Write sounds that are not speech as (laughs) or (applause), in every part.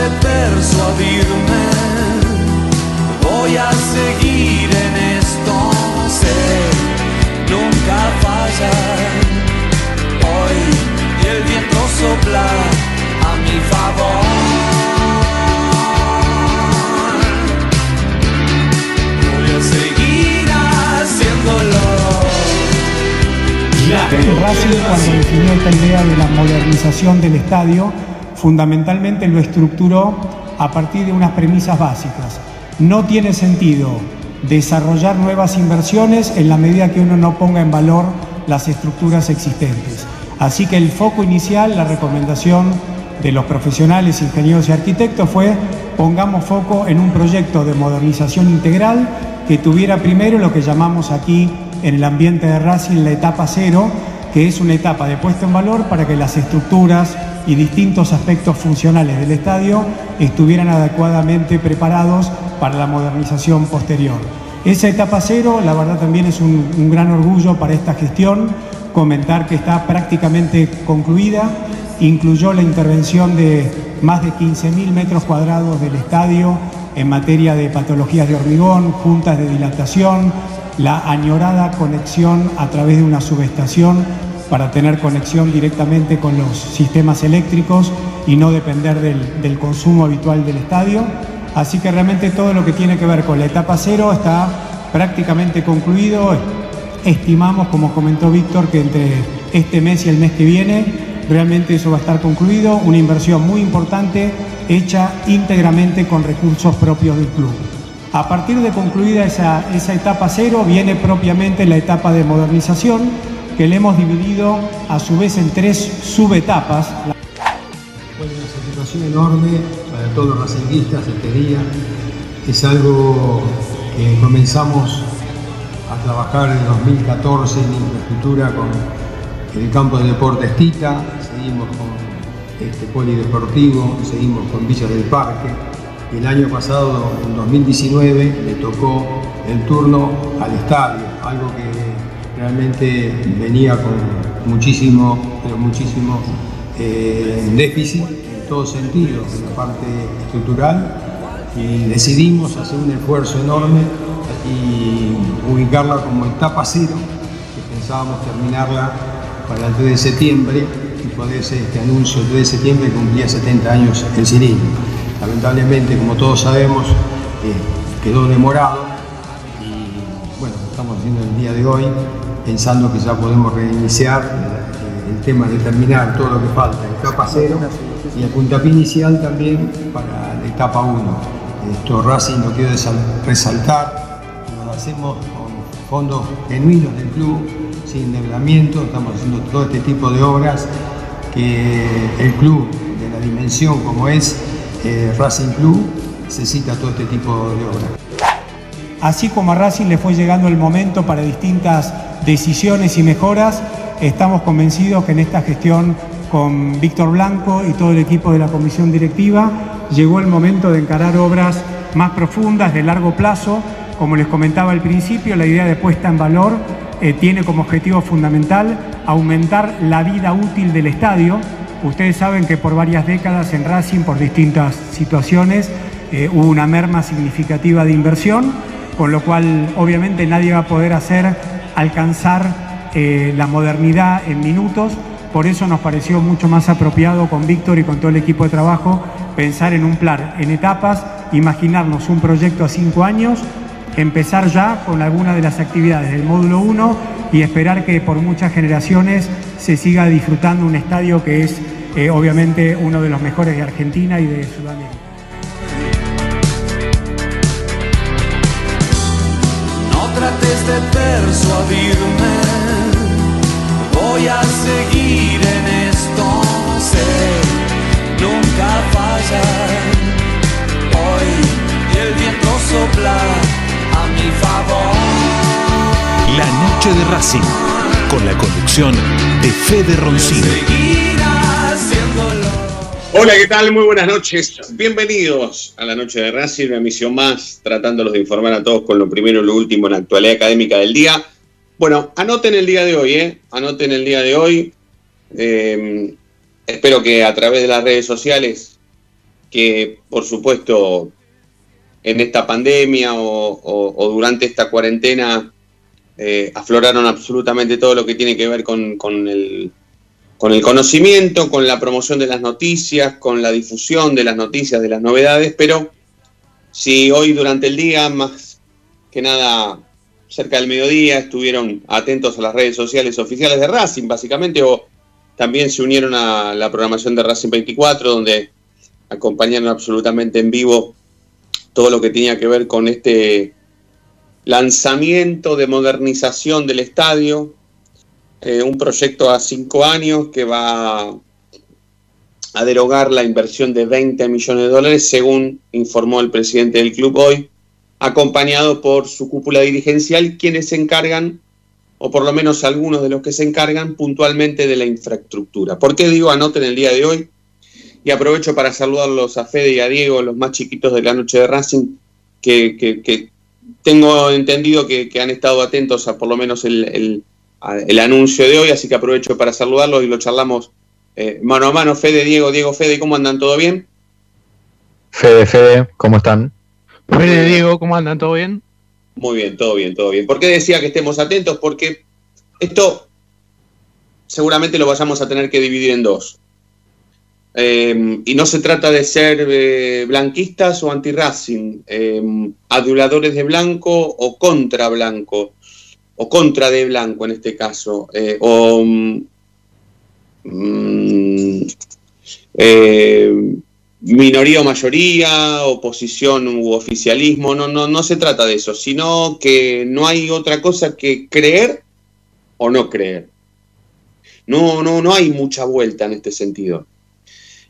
de persuadirme, voy a seguir en esto, sé, nunca fallar. Hoy el viento sopla a mi favor. Voy a seguir haciéndolo. Racing cuando definió esta idea de la modernización del estadio, fundamentalmente lo estructuró a partir de unas premisas básicas. No tiene sentido desarrollar nuevas inversiones en la medida que uno no ponga en valor las estructuras existentes. Así que el foco inicial, la recomendación de los profesionales, ingenieros y arquitectos fue pongamos foco en un proyecto de modernización integral que tuviera primero lo que llamamos aquí en el ambiente de Racing la etapa cero, que es una etapa de puesta en valor para que las estructuras y distintos aspectos funcionales del estadio estuvieran adecuadamente preparados para la modernización posterior. Esa etapa cero, la verdad también es un, gran orgullo para esta gestión, comentar que está prácticamente concluida, incluyó la intervención de más de 15.000 metros cuadrados del estadio en materia de patologías de hormigón, juntas de dilatación, la añorada conexión a través de una subestación para tener conexión directamente con los sistemas eléctricos y no depender del, consumo habitual del estadio. Así que realmente todo lo que tiene que ver con la etapa cero está prácticamente concluido. Estimamos, como comentó Víctor, que entre este mes y el mes que viene realmente eso va a estar concluido. Una inversión muy importante hecha íntegramente con recursos propios del club. A partir de concluida esa etapa cero viene propiamente la etapa de modernización que le hemos dividido a su vez en tres subetapas. Fue una satisfacción enorme para todos los racinguistas este día. Es algo que comenzamos a trabajar en 2014 en infraestructura con el campo de deportes Tita, seguimos con este polideportivo, seguimos con Villas del Parque. El año pasado, en 2019, le tocó el turno al estadio, algo que realmente venía con muchísimo, pero muchísimo eh, déficit en todo sentido, en la parte estructural, y decidimos hacer un esfuerzo enorme y ubicarla como etapa cero, que pensábamos terminarla para el 3 de septiembre, y poder ser este anuncio el 3 de septiembre cumplía 70 años el cilindro. Lamentablemente, como todos sabemos, eh, quedó demorado y bueno, estamos haciendo el día de hoy pensando que ya podemos reiniciar eh, el tema de terminar todo lo que falta, etapa cero y el puntapié inicial también para la etapa 1. Esto Racing lo quiero resaltar, lo hacemos con fondos genuinos del club, sin endeudamiento, estamos haciendo todo este tipo de obras que el club de la dimensión como es eh, Racing Club necesita todo este tipo de obras. Así como a Racing le fue llegando el momento para distintas decisiones y mejoras, estamos convencidos que en esta gestión con Víctor Blanco y todo el equipo de la comisión directiva llegó el momento de encarar obras más profundas, de largo plazo. Como les comentaba al principio, la idea de puesta en valor eh, tiene como objetivo fundamental aumentar la vida útil del estadio. Ustedes saben que por varias décadas en Racing, por distintas situaciones, eh, hubo una merma significativa de inversión, con lo cual obviamente nadie va a poder hacer alcanzar eh, la modernidad en minutos. Por eso nos pareció mucho más apropiado con Víctor y con todo el equipo de trabajo pensar en un plan, en etapas, imaginarnos un proyecto a cinco años, empezar ya con algunas de las actividades del módulo 1 y esperar que por muchas generaciones se siga disfrutando un estadio que es eh, obviamente uno de los mejores de Argentina y de Sudamérica. Trates de persuadirme, voy a seguir en esto, sé, nunca falla. Hoy el viento sopla a mi favor. La noche de Racing, con la conducción de Fede Roncino. Hola, ¿qué tal? Muy buenas noches. Bienvenidos a la noche de Racing, una emisión más, tratándolos de informar a todos con lo primero y lo último en la actualidad académica del día. Bueno, anoten el día de hoy, ¿eh? Anoten el día de hoy. Eh, espero que a través de las redes sociales, que por supuesto en esta pandemia o, durante esta cuarentena eh, afloraron absolutamente todo lo que tiene que ver con el, con el conocimiento, con la promoción de las noticias, con la difusión de las noticias, de las novedades, pero si hoy durante el día, más que nada cerca del mediodía, estuvieron atentos a las redes sociales oficiales de Racing, básicamente, o también se unieron a la programación de Racing 24, donde acompañaron absolutamente en vivo todo lo que tenía que ver con este lanzamiento de modernización del estadio, eh, un proyecto a cinco años que va a derogar la inversión de 20 millones de dólares, según informó el presidente del club hoy, acompañado por su cúpula dirigencial, quienes se encargan, o por lo menos algunos de los que se encargan puntualmente de la infraestructura. ¿Por qué digo anoten el día de hoy? Y aprovecho para saludarlos a Fede y a Diego, los más chiquitos de la noche de Racing, que, tengo entendido que, han estado atentos a por lo menos el, el- el anuncio de hoy, así que aprovecho para saludarlos y lo charlamos eh, mano a mano. Fede, Diego, Diego, Fede, ¿cómo andan? ¿Todo bien? Fede, Fede, ¿cómo están? Fede, Diego, ¿cómo andan? ¿Todo bien? Muy bien, todo bien, todo bien. ¿Por qué decía que estemos atentos? Porque esto seguramente lo vayamos a tener que dividir en dos. Eh, y no se trata de ser eh, blanquistas o anti-racing, eh, aduladores de blanco o contra blanco, o contra de blanco en este caso, eh, o mm, eh, minoría o mayoría, oposición u oficialismo, no, no, no se trata de eso, sino que no hay otra cosa que creer o no creer. No, no, no hay mucha vuelta en este sentido.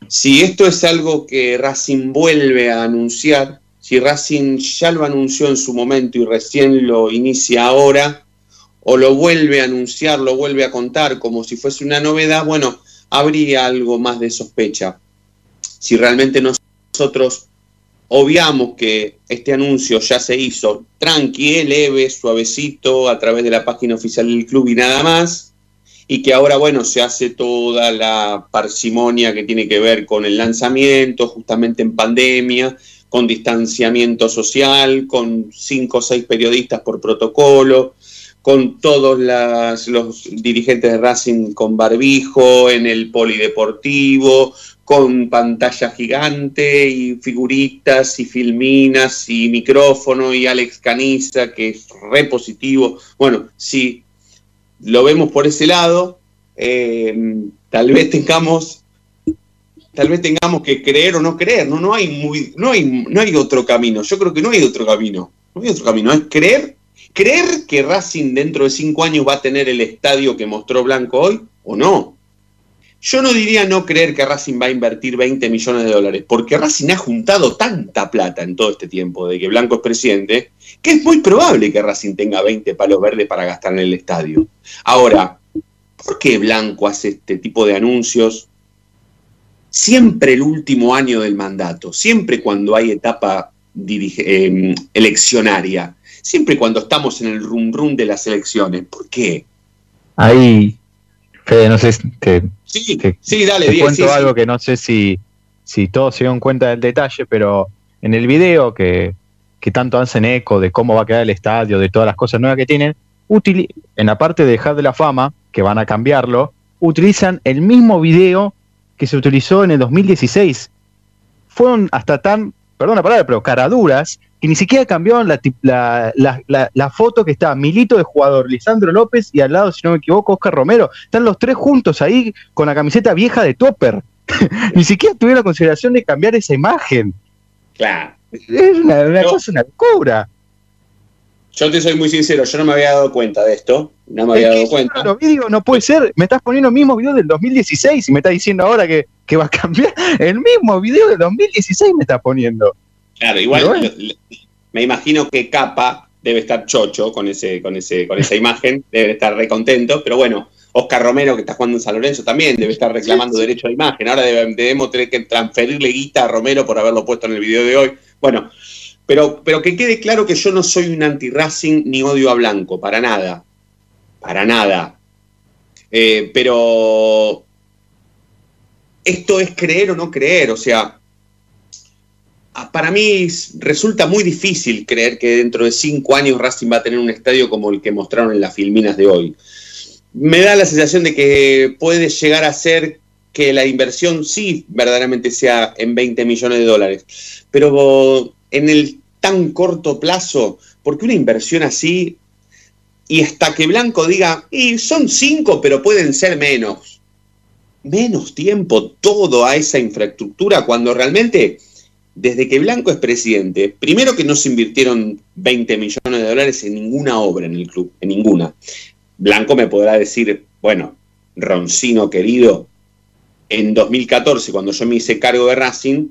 Si esto es algo que Racing vuelve a anunciar, si Racing ya lo anunció en su momento y recién lo inicia ahora, o lo vuelve a anunciar, lo vuelve a contar como si fuese una novedad, bueno, habría algo más de sospecha. Si realmente nosotros obviamos que este anuncio ya se hizo tranqui, leve, suavecito, a través de la página oficial del club y nada más, y que ahora, bueno, se hace toda la parsimonia que tiene que ver con el lanzamiento, justamente en pandemia, con distanciamiento social, con cinco o seis periodistas por protocolo, con todos los dirigentes de Racing con barbijo, en el polideportivo, con pantalla gigante y figuritas y filminas y micrófono y Alex Caniza, que es re positivo. Bueno, si lo vemos por ese lado, eh, tal vez tengamos tal vez tengamos que creer o no creer, no, no hay muy, no hay, no hay otro camino, yo creo que no hay otro camino, no hay otro camino, es creer, creer que Racing dentro de cinco años va a tener el estadio que mostró Blanco hoy o no. Yo no diría no creer que Racing va a invertir 20 millones de dólares, porque Racing ha juntado tanta plata en todo este tiempo de que Blanco es presidente, que es muy probable que Racing tenga 20 palos verdes para gastar en el estadio. Ahora, ¿por qué Blanco hace este tipo de anuncios siempre el último año del mandato, siempre cuando hay etapa eh, eleccionaria, siempre cuando estamos en el rum rum de las elecciones? ¿Por qué? Ahí, Fede, no sé, te, Sí, te- sí, dale, te cuento sí, sí. algo que no sé si, si todos se dieron cuenta del detalle, pero en el video que, que tanto hacen eco de cómo va a quedar el estadio, de todas las cosas nuevas que tienen, en la parte de dejar de la Fama, que van a cambiarlo, utilizan el mismo video que se utilizó en el 2016. Fueron hasta tan, perdón la palabra, pero caraduras, que ni siquiera cambiaron la, la, foto que está Milito de jugador, Lisandro López y al lado, si no me equivoco, Oscar Romero. Están los tres juntos ahí con la camiseta vieja de Topper. (laughs) ni siquiera tuvieron la consideración de cambiar esa imagen. Claro. Es una, cosa, una locura. Yo te soy muy sincero, yo no me había dado cuenta de esto, no me había dado cuenta. Lo digo, no puede ser, me estás poniendo el mismo video del 2016 y me estás diciendo ahora que, que va a cambiar. El mismo video del 2016 me estás poniendo. Claro, igual me imagino que Capa debe estar chocho con ese, con ese, con esa imagen, debe estar recontento, pero bueno, Oscar Romero, que está jugando en San Lorenzo, también debe estar reclamando derecho a imagen. Ahora debemos tener que transferirle guita a Romero por haberlo puesto en el video de hoy. Bueno, pero, pero que quede claro que yo no soy un anti-Racing ni odio a Blanco, para nada. Para nada. Eh, pero esto es creer o no creer. O sea, para mí resulta muy difícil creer que dentro de cinco años Racing va a tener un estadio como el que mostraron en las filminas de hoy. Me da la sensación de que puede llegar a ser que la inversión sí verdaderamente sea en 20 millones de dólares, pero en el tan corto plazo, porque una inversión así, y hasta que Blanco diga, y son cinco, pero pueden ser menos, menos tiempo todo a esa infraestructura, cuando realmente, desde que Blanco es presidente, primero que no se invirtieron 20 millones de dólares en ninguna obra en el club, en ninguna. Blanco me podrá decir, bueno, Roncino querido, en 2014, cuando yo me hice cargo de Racing,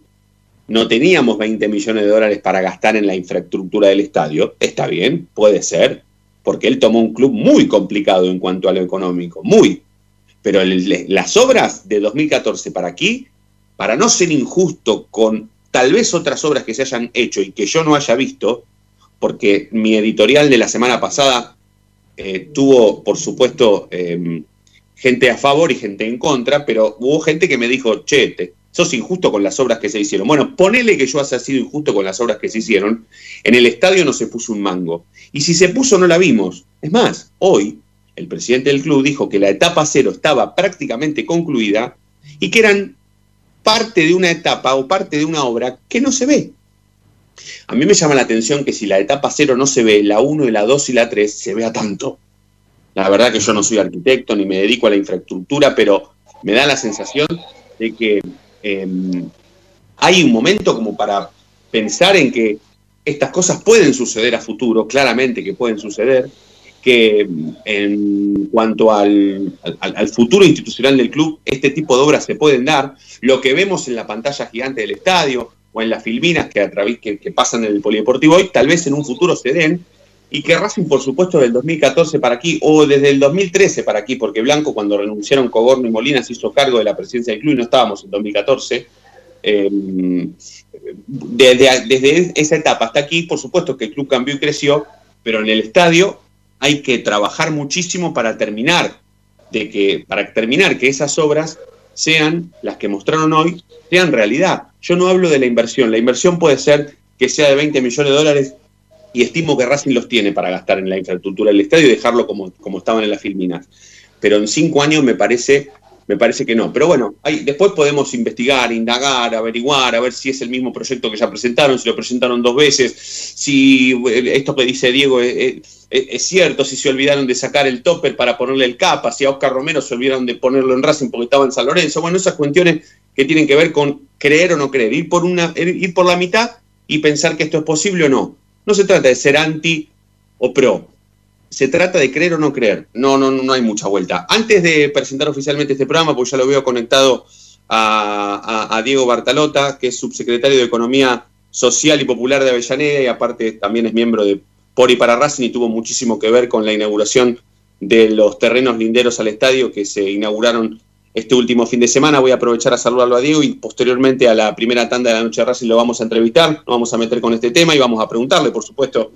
no teníamos 20 millones de dólares para gastar en la infraestructura del estadio. Está bien, puede ser, porque él tomó un club muy complicado en cuanto a lo económico, muy. Pero las obras de 2014 para aquí, para no ser injusto con tal vez otras obras que se hayan hecho y que yo no haya visto, porque mi editorial de la semana pasada eh, tuvo, por supuesto, em, gente a favor y gente en contra, pero hubo gente que me dijo, che, sos injusto con las obras que se hicieron. Bueno, ponele que yo haya sido injusto con las obras que se hicieron. En el estadio no se puso un mango. Y si se puso, no la vimos. Es más, hoy el presidente del club dijo que la etapa cero estaba prácticamente concluida y que eran parte de una etapa o parte de una obra que no se ve. A mí me llama la atención que si la etapa cero no se ve, la 1 y la 2 y la 3 se vea tanto. La verdad que yo no soy arquitecto ni me dedico a la infraestructura, pero me da la sensación de que Em, hay un momento como para pensar en que estas cosas pueden suceder a futuro, claramente que pueden suceder, que en cuanto al, futuro institucional del club, este tipo de obras se pueden dar. Lo que vemos en la pantalla gigante del estadio o en las filminas que, a través, que pasan en el polideportivo hoy, tal vez en un futuro se den, y que Racing, por supuesto, del 2014 para aquí, o desde el 2013 para aquí, porque Blanco, cuando renunciaron Cogorno y Molina, se hizo cargo de la presidencia del club y no estábamos en 2014. Em, desde, desde esa etapa hasta aquí, por supuesto que el club cambió y creció, pero en el estadio hay que trabajar muchísimo para terminar de que, para terminar que esas obras sean las que mostraron hoy, sean realidad. Yo no hablo de la inversión, la inversión puede ser que sea de 20 millones de dólares y estimo que Racing los tiene para gastar en la infraestructura del estadio y dejarlo como, como estaban en las filminas. Pero en cinco años me parece, me parece que no. Pero bueno, después podemos investigar, indagar, averiguar, a ver si es el mismo proyecto que ya presentaron, si lo presentaron dos veces, si eh, esto que dice Diego es, cierto, si se olvidaron de sacar el topper para ponerle el capa, si a Oscar Romero se olvidaron de ponerlo en Racing porque estaba en San Lorenzo. Bueno, esas cuestiones que tienen que ver con creer o no creer, ir por, una, ir por la mitad y pensar que esto es posible o no no se trata de ser anti o pro. Se trata de creer o no creer. No, no, no hay mucha vuelta. Antes de presentar oficialmente este programa, pues ya lo veo conectado a, Diego Bartalota, que es subsecretario de Economía Social y Popular de Avellaneda y aparte también es miembro de Por y para Racing y tuvo muchísimo que ver con la inauguración de los terrenos linderos al estadio que se inauguraron este último fin de semana. Voy a aprovechar a saludarlo a Diego y posteriormente a la primera tanda de la noche de Racing lo vamos a entrevistar, nos vamos a meter con este tema y vamos a preguntarle, por supuesto,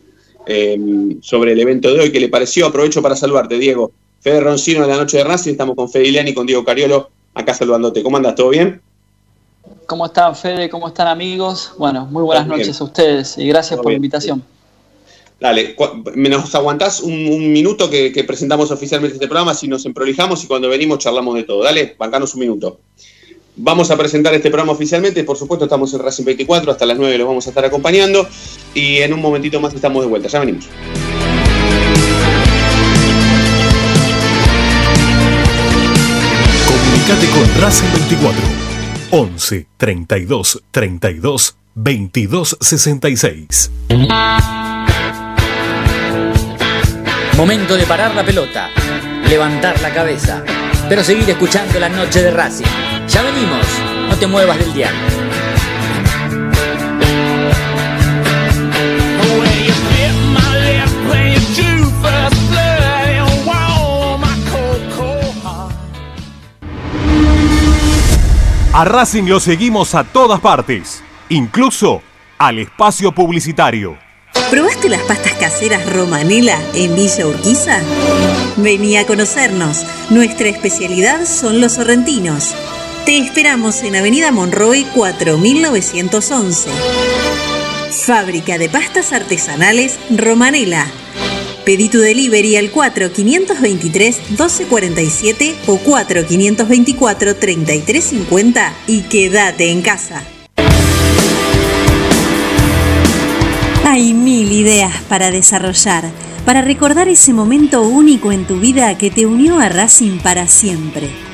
eh, sobre el evento de hoy, qué le pareció. Aprovecho para saludarte, Diego. Fede Roncino de la noche de Racing, estamos con Fede Iliani y con Diego Cariolo acá saludándote. ¿Cómo andas? ¿Todo bien? ¿Cómo están, Fede? ¿Cómo están, amigos? Bueno, muy buenas noches a ustedes y gracias por la invitación. Dale, nos aguantás un, minuto que, presentamos oficialmente este programa, si nos emprolijamos y cuando venimos charlamos de todo. Dale, bancanos un minuto. Vamos a presentar este programa oficialmente, por supuesto estamos en Racing 24, hasta las 9 los vamos a estar acompañando y en un momentito más estamos de vuelta, ya venimos. Comunicate con Racing 24, 11 32 32 22 66. Momento de parar la pelota, levantar la cabeza, pero seguir escuchando la noche de Racing. Ya venimos, no te muevas del diario. A Racing lo seguimos a todas partes, incluso al espacio publicitario. ¿Probaste las pastas caseras Romanela en Villa Urquiza? Vení a conocernos. Nuestra especialidad son los sorrentinos. Te esperamos en Avenida Monroy 4911. Fábrica de pastas artesanales Romanela. Pedí tu delivery al 4523-1247 o 4524-3350 y quédate en casa. Hay mil ideas para desarrollar, para recordar ese momento único en tu vida que te unió a Racing para siempre.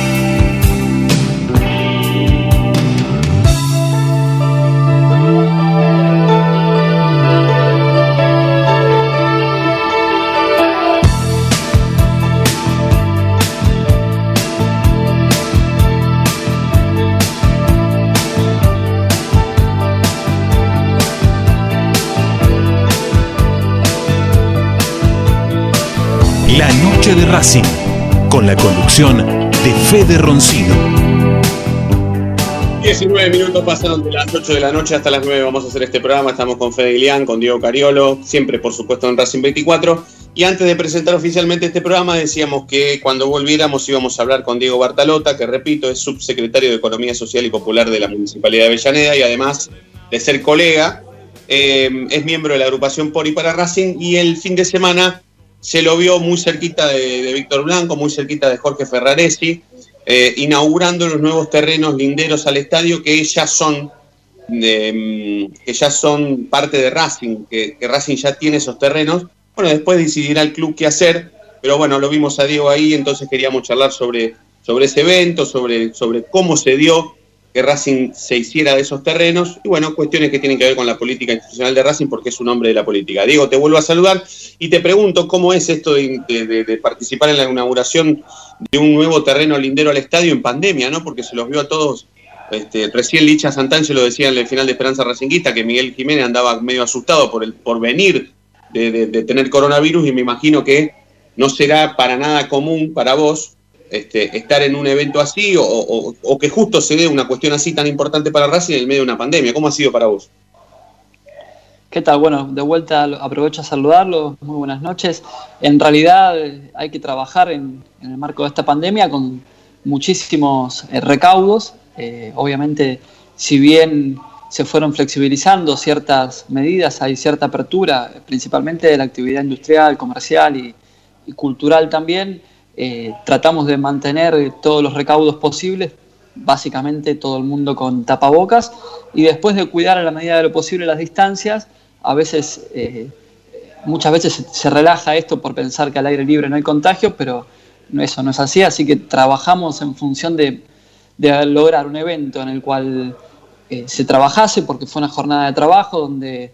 Racing, con la conducción de Fede Roncino. 19 minutos pasaron de las 8 de la noche hasta las 9 vamos a hacer este programa. Estamos con Fede Ilián, con Diego Cariolo, siempre por supuesto en Racing 24. Y antes de presentar oficialmente este programa decíamos que cuando volviéramos íbamos a hablar con Diego Bartalota, que repito es subsecretario de Economía Social y Popular de la Municipalidad de Avellaneda y además de ser colega, eh, es miembro de la agrupación Por para Racing y el fin de semana se lo vio muy cerquita de, Víctor Blanco, muy cerquita de Jorge Ferraresi, eh, inaugurando los nuevos terrenos linderos al estadio que ya son, mm, que ya son parte de Racing, que, Racing ya tiene esos terrenos. Bueno, después decidirá el club qué hacer, pero bueno, lo vimos a Diego ahí, entonces queríamos charlar sobre, sobre ese evento, sobre, sobre cómo se dio que Racing se hiciera de esos terrenos y bueno, cuestiones que tienen que ver con la política institucional de Racing porque es un hombre de la política. Diego, te vuelvo a saludar y te pregunto cómo es esto de, participar en la inauguración de un nuevo terreno lindero al estadio en pandemia, ¿no? Porque se los vio a todos. Este, recién Licha Santánche lo decía en el final de Esperanza Racinguista que Miguel Jiménez andaba medio asustado por el por venir de tener coronavirus y me imagino que no será para nada común para vos este, estar en un evento así o, que justo se dé una cuestión así tan importante para Racing en el medio de una pandemia? ¿Cómo ha sido para vos? ¿Qué tal? Bueno, de vuelta aprovecho a saludarlos, muy buenas noches. En realidad eh, hay que trabajar en, el marco de esta pandemia con muchísimos eh, recaudos. Eh, obviamente, si bien se fueron flexibilizando ciertas medidas, hay cierta apertura, principalmente de la actividad industrial, comercial y, cultural también, tratamos de mantener todos los recaudos posibles, básicamente todo el mundo con tapabocas, y después de cuidar a la medida de lo posible las distancias, a veces, eh, muchas veces se, relaja esto por pensar que al aire libre no hay contagio, pero eso no es así, así que trabajamos en función de, lograr un evento en el cual eh, se trabajase, porque fue una jornada de trabajo donde,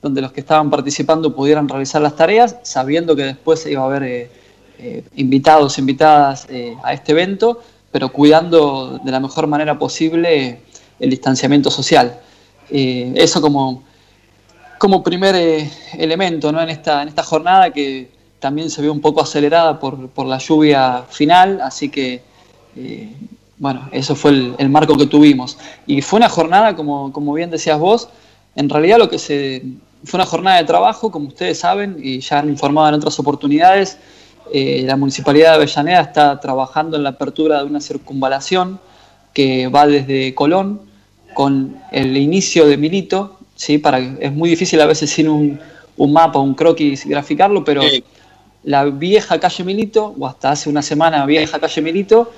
donde los que estaban participando pudieran realizar las tareas, sabiendo que después iba a haber eh, invitados, invitadas a este evento, pero cuidando de la mejor manera posible el distanciamiento social. eso como, como primer eh, elemento ¿no? en, esta, en esta jornada que también se vio un poco acelerada por, la lluvia final, así que eh, bueno, eso fue el, marco que tuvimos. Y fue una jornada, como, como bien decías vos, en realidad lo que se fue una jornada de trabajo, como ustedes saben, y ya han informado en otras oportunidades, eh, la Municipalidad de Avellaneda está trabajando en la apertura de una circunvalación que va desde Colón con el inicio de Milito ¿sí? Para, es muy difícil a veces sin un, un mapa, un croquis graficarlo, pero la vieja calle Milito, o hasta hace una semana vieja calle Milito,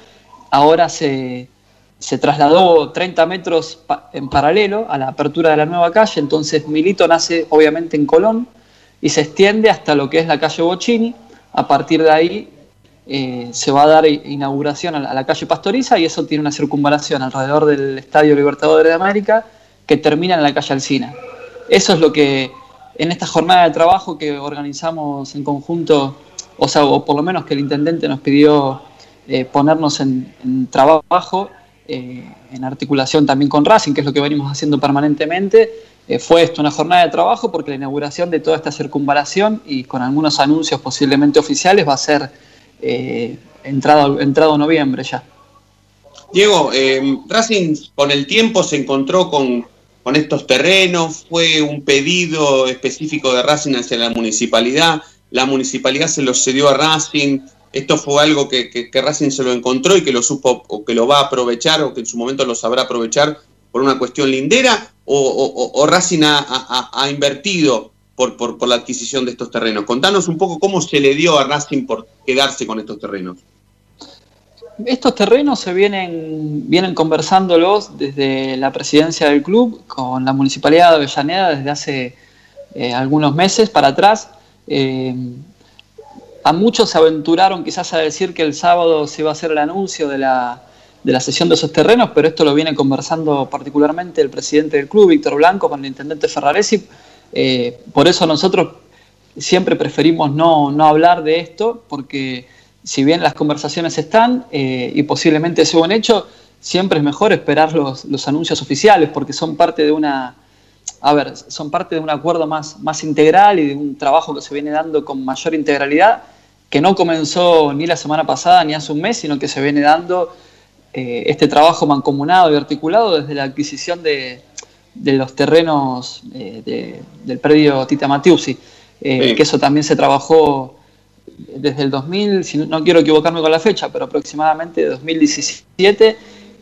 ahora se, se trasladó 30 metros en paralelo a la apertura de la nueva calle, entonces Milito nace obviamente en Colón y se extiende hasta lo que es la calle Bocini, a partir de ahí eh, se va a dar inauguración a la, calle Pastoriza y eso tiene una circunvalación alrededor del Estadio Libertadores de América que termina en la calle Alcina. Eso es lo que en esta jornada de trabajo que organizamos en conjunto, o sea, o por lo menos que el intendente nos pidió eh, ponernos en, trabajo, eh, en articulación también con Racing, que es lo que venimos haciendo permanentemente, eh, fue esto una jornada de trabajo porque la inauguración de toda esta circunvalación y con algunos anuncios posiblemente oficiales va a ser entrado, entrado noviembre ya. Diego, Racing con el tiempo se encontró con con estos terrenos, fue un pedido específico de Racing hacia la municipalidad, la municipalidad se lo cedió a Racing, esto fue algo que, Racing se lo encontró y que lo supo o que lo va a aprovechar o que en su momento lo sabrá aprovechar por una cuestión lindera o, Racing ha, invertido por, por, la adquisición de estos terrenos. Contanos un poco cómo se le dio a Racing por quedarse con estos terrenos. Estos terrenos se vienen, vienen conversándolos desde la presidencia del club con la Municipalidad de Avellaneda desde hace eh, algunos meses para atrás. Eh, a muchos se aventuraron quizás a decir que el sábado se iba a hacer el anuncio de la, de la cesión de esos terrenos, pero esto lo viene conversando particularmente el presidente del club, Víctor Blanco, con el intendente Ferraresi. Eh, por eso nosotros siempre preferimos no, no hablar de esto, porque si bien las conversaciones están eh, y posiblemente sea un hecho, siempre es mejor esperar los, anuncios oficiales porque son parte de una, a ver, son parte de un acuerdo más, más integral y de un trabajo que se viene dando con mayor integralidad, que no comenzó ni la semana pasada ni hace un mes, sino que se viene dando eh, este trabajo mancomunado y articulado desde la adquisición de, los terrenos eh, del predio Tita Matiusi, que eso también se trabajó desde el 2000, si no quiero equivocarme con la fecha, pero aproximadamente 2017,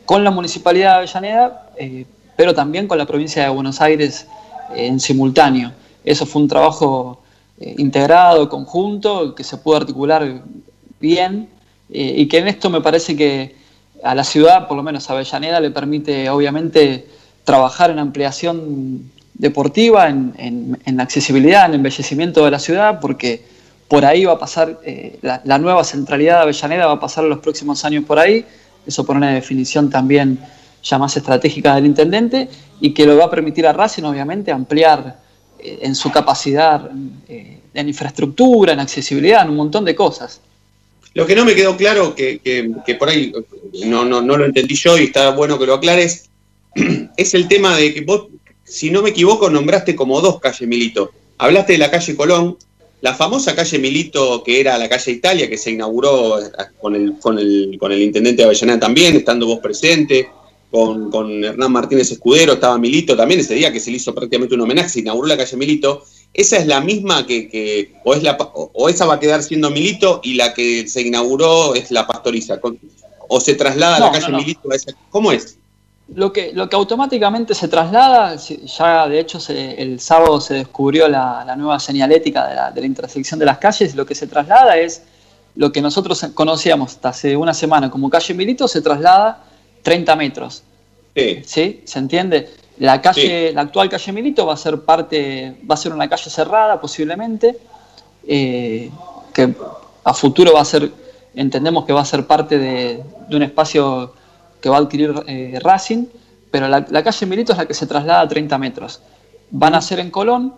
con la Municipalidad de Avellaneda, eh, pero también con la provincia de Buenos Aires eh, en simultáneo. Eso fue un trabajo eh, integrado, conjunto, que se pudo articular bien y que en esto me parece que a la ciudad, por lo menos a Avellaneda, le permite obviamente trabajar en ampliación deportiva, en, en, accesibilidad, en embellecimiento de la ciudad, porque por ahí va a pasar, eh, la, nueva centralidad de Avellaneda va a pasar los próximos años por ahí, eso por una definición también ya más estratégica del intendente, y que lo va a permitir a Racing, obviamente, ampliar eh, en su capacidad eh, en infraestructura, en accesibilidad, en un montón de cosas. Lo que no me quedó claro, que, que, por ahí no, no, no, lo entendí yo y está bueno que lo aclares, (clears throat) es el tema de que vos, si no me equivoco, nombraste como dos calles, Milito. Hablaste de la calle Colón, la famosa calle Milito, que era la calle Italia, que se inauguró con el, con el, con el intendente de Avellaneda también, estando vos presente. Con, con Hernán Martínez Escudero, estaba Milito también, ese día que se le hizo prácticamente un homenaje, se inauguró la calle Milito, esa es la misma que, que o, es la, o esa va a quedar siendo Milito y la que se inauguró es la Pastoriza, con- o se traslada a la calle no, no. Milito a esa, ¿cómo es? Lo que, lo que automáticamente se traslada, ya de hecho se- el sábado se descubrió la, la nueva señalética de la, de la intersección de las calles, lo que se traslada es lo que nosotros conocíamos hasta hace una semana como calle Milito, se traslada 30 metros. Sí. ¿Se entiende? La calle, la actual calle Milito va a ser parte, va a ser una calle cerrada posiblemente, eh, que a futuro va a ser, entendemos que va a ser parte de, de un espacio que va a adquirir eh, Racing, pero la, la calle Milito es la que se traslada a 30 metros. Van a ser en Colón,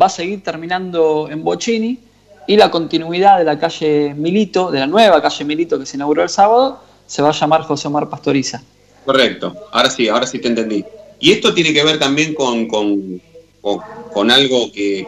va a seguir terminando en Bocini y la continuidad de la calle Milito, de la nueva calle Milito que se inauguró el sábado, se va a llamar José Omar Pastoriza. Correcto, ahora sí, ahora sí te entendí. Y esto tiene que ver también con, con, con- algo que,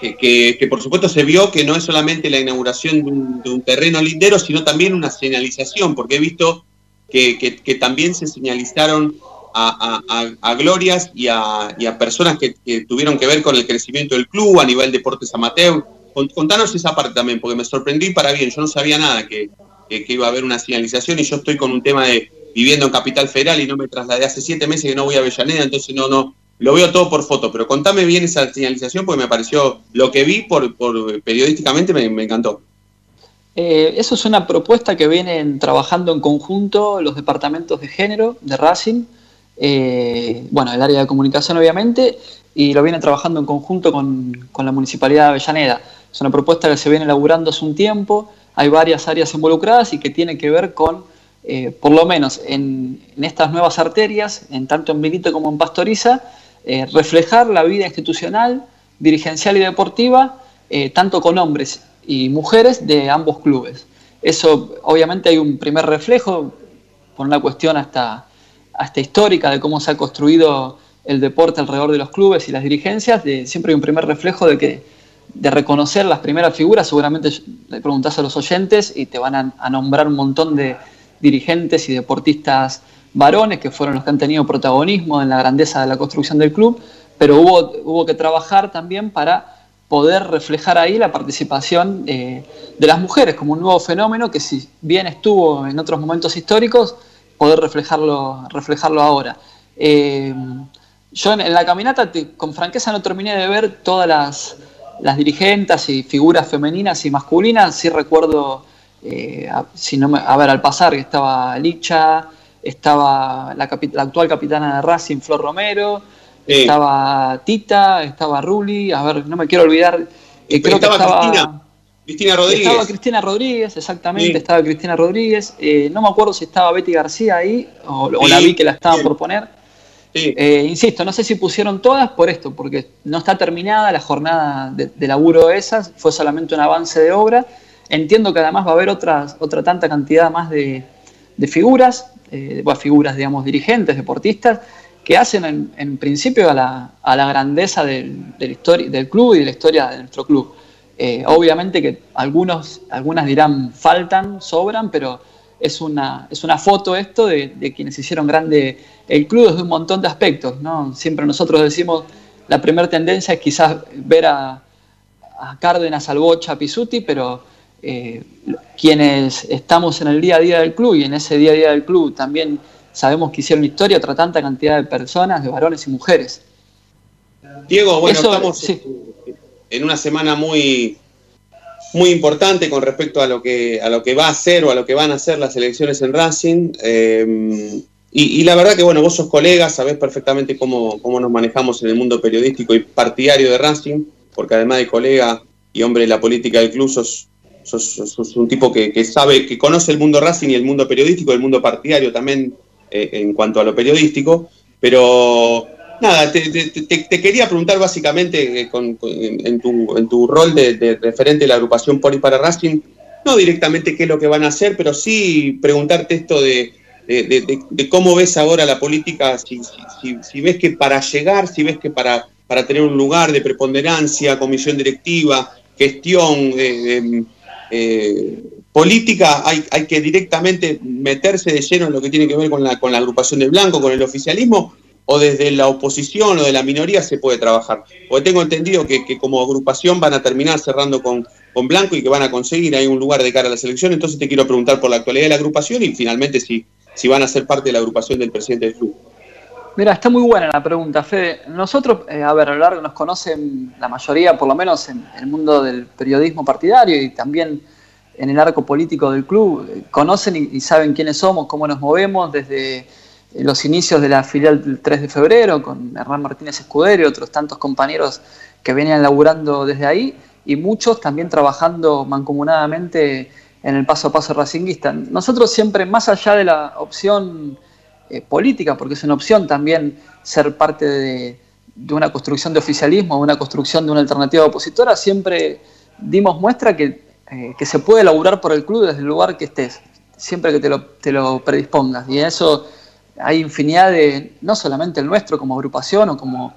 que, que- por supuesto se vio que no es solamente la inauguración de un, terreno lindero, sino también una señalización, porque he visto que, que- también se señalizaron a, a- a- glorias y a, y a personas que, tuvieron que ver con el crecimiento del club a nivel deportes amateur. Con- Contanos esa parte también, porque me sorprendí para bien, yo no sabía nada que, que, iba a haber una señalización y yo estoy con un tema de viviendo en Capital Federal y no me trasladé hace siete meses que no voy a Avellaneda, entonces no, no, lo veo todo por foto, pero contame bien esa señalización porque me pareció, lo que vi por, por periodísticamente me, me encantó. Eh, eso es una propuesta que vienen trabajando en conjunto los departamentos de género de Racing, eh, bueno, el área de comunicación obviamente, y lo vienen trabajando en conjunto con, con la Municipalidad de Avellaneda. Es una propuesta que se viene elaborando hace un tiempo, hay varias áreas involucradas y que tiene que ver con, eh, por lo menos en, estas nuevas arterias, en tanto en Milito como en Pastoriza, eh, reflejar la vida institucional, dirigencial y deportiva, eh, tanto con hombres y mujeres de ambos clubes. Eso, obviamente, hay un primer reflejo por una cuestión hasta, hasta histórica de cómo se ha construido el deporte alrededor de los clubes y las dirigencias. De, siempre hay un primer reflejo de que de reconocer las primeras figuras. Seguramente le preguntás a los oyentes y te van a, nombrar un montón de dirigentes y deportistas varones que fueron los que han tenido protagonismo en la grandeza de la construcción del club, pero hubo, hubo que trabajar también para poder reflejar ahí la participación eh, de las mujeres como un nuevo fenómeno que si bien estuvo en otros momentos históricos, poder reflejarlo, reflejarlo ahora. Eh, yo en, la caminata, con franqueza, no terminé de ver todas las, las dirigentes y figuras femeninas y masculinas. Sí recuerdo, eh, a, si no me- a ver, al pasar que estaba Licha, estaba la, capi- la actual capitana de Racing, Flor Romero, estaba Tita, estaba Ruli, a ver, no me quiero olvidar, eh, creo que estaba Cristina, Cristina Rodríguez. Estaba Cristina Rodríguez, exactamente, Sí. estaba Cristina Rodríguez. Eh, no me acuerdo si estaba Betty García ahí o, la vi que la estaban por poner. Eh, insisto, no sé si pusieron todas por esto, porque no está terminada la jornada de, de laburo de esas, fue solamente un avance de obra. Entiendo que además va a haber otras, otra tanta cantidad más de, de figuras, eh, bueno, figuras, digamos, dirigentes, deportistas, que hacen en, en principio a la, a la grandeza del, del, del club y de la historia de nuestro club. Eh, obviamente que algunos, algunas dirán faltan, sobran, pero es una, es una foto esto de, de quienes hicieron grande el club desde un montón de aspectos. ¿no? Siempre nosotros decimos, la primera tendencia es quizás ver a, a Cárdenas, al Bocha, a Pisuti, pero eh, quienes estamos en el día a día del club y en ese día a día del club también sabemos que hicieron historia otra tanta cantidad de personas, de varones y mujeres. Diego, bueno, Eso, estamos sí. en una semana muy, muy importante con respecto a lo que a lo que va a hacer o a lo que van a hacer las elecciones en Racing. eh, y, la verdad que bueno, vos sos colega, sabés perfectamente cómo, cómo nos manejamos en el mundo periodístico y partidario de Racing, porque además de colega y hombre de la política del club, sos, sos, un tipo que, que sabe, que conoce el mundo Racing y el mundo periodístico, el mundo partidario también eh, en cuanto a lo periodístico. Pero nada, te, te- te- quería preguntar básicamente eh, con- en, tu, en tu rol de, de referente de la agrupación Poli para Racing, no directamente qué es lo que van a hacer, pero sí preguntarte esto de, de- cómo ves ahora la política, si, si- si- ves que para llegar, si ves que para, para tener un lugar de preponderancia, comisión directiva, gestión, eh, eh, eh, política hay, hay que directamente meterse de lleno en lo que tiene que ver con la, con la agrupación de blanco, con el oficialismo, o desde la oposición o de la minoría se puede trabajar. Porque tengo entendido que, que como agrupación van a terminar cerrando con, con Blanco y que van a conseguir ahí un lugar de cara a la selección. Entonces te quiero preguntar por la actualidad de la agrupación y finalmente si, si van a ser parte de la agrupación del presidente del club. Mira, está muy buena la pregunta, Fede. Nosotros, eh, a ver, a lo largo nos conocen la mayoría, por lo menos en el mundo del periodismo partidario y también en el arco político del club, eh, conocen y, saben quiénes somos, cómo nos movemos desde los inicios de la filial del 3 de febrero con Hernán Martínez Escudero y otros tantos compañeros que venían laburando desde ahí y muchos también trabajando mancomunadamente en el paso a paso racinguista. Nosotros siempre, más allá de la opción eh, política, porque es una opción también ser parte de, de, una construcción de oficialismo, de una construcción de una alternativa opositora, siempre dimos muestra que, eh, que se puede laburar por el club desde el lugar que estés, siempre que te lo, te lo predispongas. Y eso hay infinidad de, no solamente el nuestro como agrupación o como,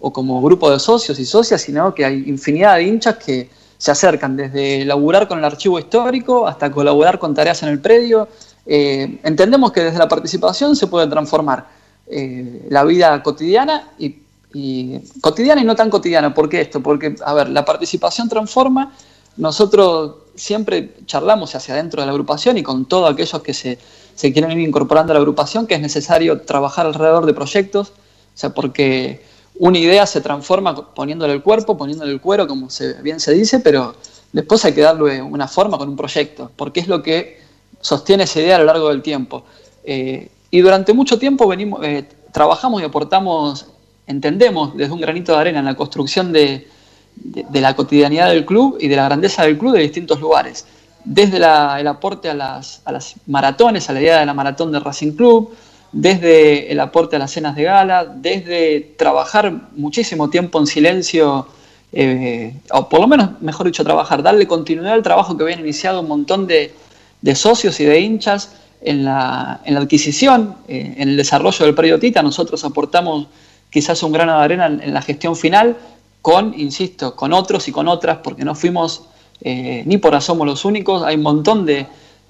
o como grupo de socios y socias, sino que hay infinidad de hinchas que se acercan desde laburar con el archivo histórico hasta colaborar con tareas en el predio. Eh, entendemos que desde la participación se puede transformar eh, la vida cotidiana y, cotidiana y no tan cotidiana. ¿Por qué esto? Porque, a ver, la participación transforma. Nosotros siempre charlamos hacia adentro de la agrupación y con todos aquellos que se, se quieren ir incorporando a la agrupación, que es necesario trabajar alrededor de proyectos, o sea, porque una idea se transforma poniéndole el cuerpo, poniéndole el cuero, como se, bien se dice, pero después hay que darle una forma con un proyecto, porque es lo que sostiene esa idea a lo largo del tiempo. Eh, y durante mucho tiempo venimos, eh, trabajamos y aportamos, entendemos desde un granito de arena en la construcción de, de, de, la cotidianidad del club y de la grandeza del club de distintos lugares. Desde el aporte a las, a las, maratones, a la idea de la maratón de Racing Club, desde el aporte a las cenas de gala, desde trabajar muchísimo tiempo en silencio, eh, o por lo menos, mejor dicho, trabajar, darle continuidad al trabajo que habían iniciado un montón de, socios y de hinchas en la, en la adquisición, eh, en el desarrollo del predio Tita. Nosotros aportamos quizás un grano de arena en, en la gestión final, con, insisto, con otros y con otras, porque no fuimos eh, ni por somos los únicos, hay un montón de,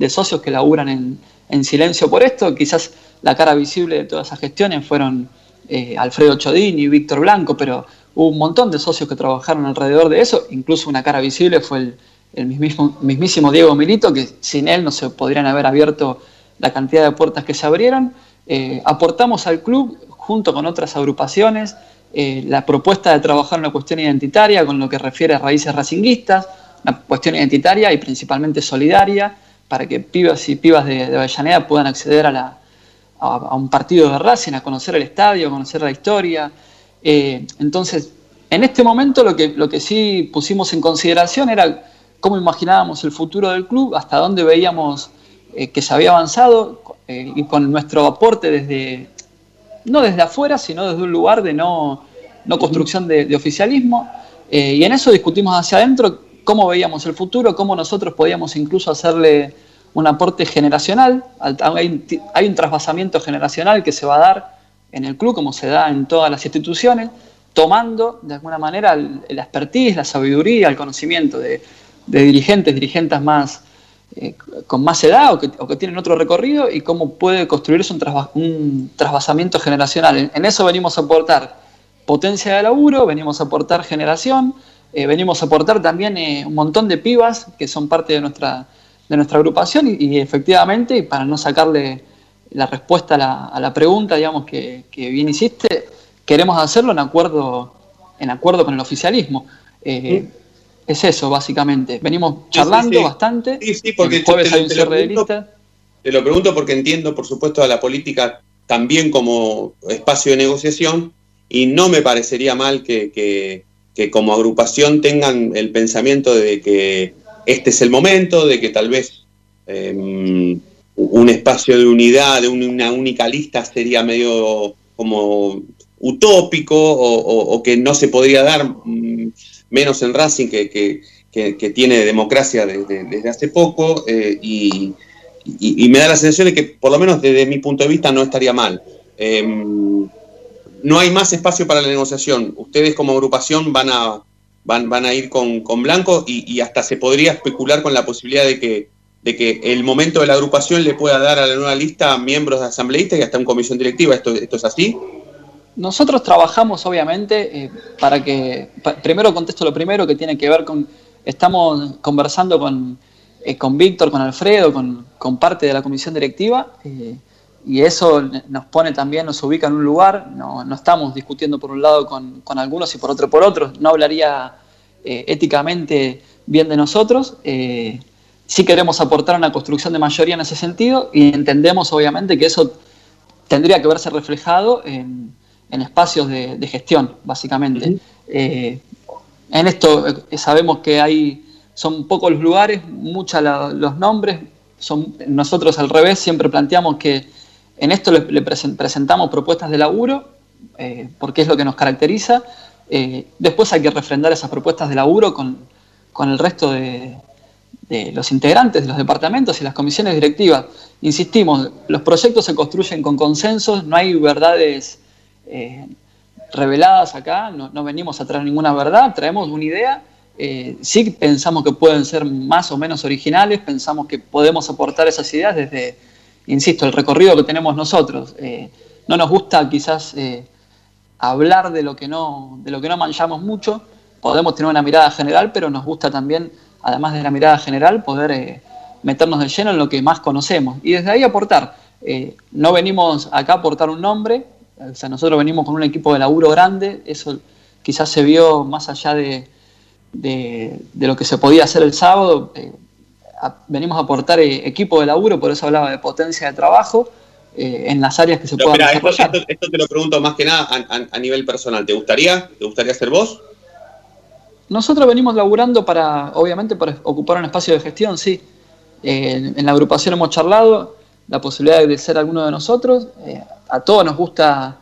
socios que laburan en, en, silencio por esto, quizás la cara visible de todas esas gestiones fueron eh, Alfredo Chodini y Víctor Blanco, pero hubo un montón de socios que trabajaron alrededor de eso, incluso una cara visible fue el, mismísimo Diego Milito, que sin él no se podrían haber abierto la cantidad de puertas que se abrieron. Eh, aportamos al club, junto con otras agrupaciones, la propuesta de trabajar una cuestión identitaria con lo que refiere a raíces racinguistas, una cuestión identitaria y principalmente solidaria, para que pibas y pibas de, de Avellaneda puedan acceder a, un partido de Racing, a conocer el estadio, a conocer la historia. Eh, entonces, en este momento lo que, lo que sí pusimos en consideración era cómo imaginábamos el futuro del club, hasta dónde veíamos eh, que se había avanzado eh, y con nuestro aporte desde, no desde afuera, sino desde un lugar de no, no construcción de, de oficialismo. Eh, y en eso discutimos hacia adentro cómo veíamos el futuro, cómo nosotros podíamos incluso hacerle un aporte generacional. Hay un, hay un trasvasamiento generacional que se va a dar en el club, como se da en todas las instituciones, tomando de alguna manera el, el expertise, la sabiduría, el conocimiento de, de dirigentes, dirigentes más eh, con más edad o que, tienen otro recorrido y cómo puede construirse un, trasvas, un trasvasamiento generacional. En, en, eso venimos a aportar potencia de laburo, venimos a aportar generación, eh, venimos a aportar también eh, un montón de pibas que son parte de nuestra, de nuestra agrupación y, y efectivamente, para no sacarle la respuesta a la, a la pregunta digamos, que, que, bien hiciste, queremos hacerlo en acuerdo, en acuerdo con el oficialismo. Eh, ¿Sí? Es eso, básicamente. Venimos charlando sí, sí, sí. bastante. Sí, sí, porque el jueves te, hay un cierre de lista. Te lo pregunto porque entiendo, por supuesto, a la política también como espacio de negociación y no me parecería mal que, que, que como agrupación tengan el pensamiento de que este es el momento, de que tal vez eh, un espacio de unidad, de una única lista sería medio como utópico o, que no se podría dar mm, menos en Racing que, que, que, tiene democracia desde, desde hace poco eh, y, me da la sensación de que por lo menos desde mi punto de vista no estaría mal. Eh, no hay más espacio para la negociación. Ustedes como agrupación van a, van, van a ir con, con Blanco y, y, hasta se podría especular con la posibilidad de que, de que el momento de la agrupación le pueda dar a la nueva lista miembros de asambleístas y hasta una comisión directiva. ¿Esto, esto es así? Nosotros trabajamos, obviamente, eh, para que. primero contesto lo primero que tiene que ver con. Estamos conversando con, eh, con Víctor, con Alfredo, con, con parte de la comisión directiva. eh, y eso nos pone también, nos ubica en un lugar. No, no estamos discutiendo por un lado con, con algunos y por otro por otros. No hablaría eh, éticamente bien de nosotros. eh, sí queremos aportar una construcción de mayoría en ese sentido y entendemos, obviamente, que eso tendría que verse reflejado en, en espacios de, de gestión, básicamente. Eh, en esto eh, sabemos que hay, son pocos los lugares, muchos los nombres, son, nosotros al revés siempre planteamos que en esto le, le presen- presentamos propuestas de laburo, eh, porque es lo que nos caracteriza. Eh, después hay que refrendar esas propuestas de laburo con, con el resto de, los integrantes de los departamentos y las comisiones directivas. Insistimos, los proyectos se construyen con consensos, no hay verdades eh, reveladas acá, no, venimos a traer ninguna verdad, traemos una idea. sí pensamos que pueden ser más o menos originales, pensamos que podemos aportar esas ideas desde, insisto, el recorrido que tenemos nosotros. Eh, no nos gusta quizás eh, hablar de lo que no, de lo que no manchamos mucho. Podemos tener una mirada general, pero nos gusta también, además de la mirada general, poder eh, meternos de lleno en lo que más conocemos y desde ahí aportar. No venimos acá a aportar un nombre, o sea, nosotros venimos con un equipo de laburo grande, eso quizás se vio más allá de- de lo que se podía hacer el sábado. A- venimos a aportar eh, equipo de laburo, por eso hablaba de potencia de trabajo eh, en las áreas que se puedan esto, esto- esto te lo pregunto más que nada a, a- a nivel personal. ¿Te gustaría? ¿Te gustaría ser vos? Nosotros venimos laburando para, obviamente, para ocupar un espacio de gestión, sí. Eh, en, en la agrupación hemos charlado la posibilidad de ser alguno de nosotros. A todos nos gusta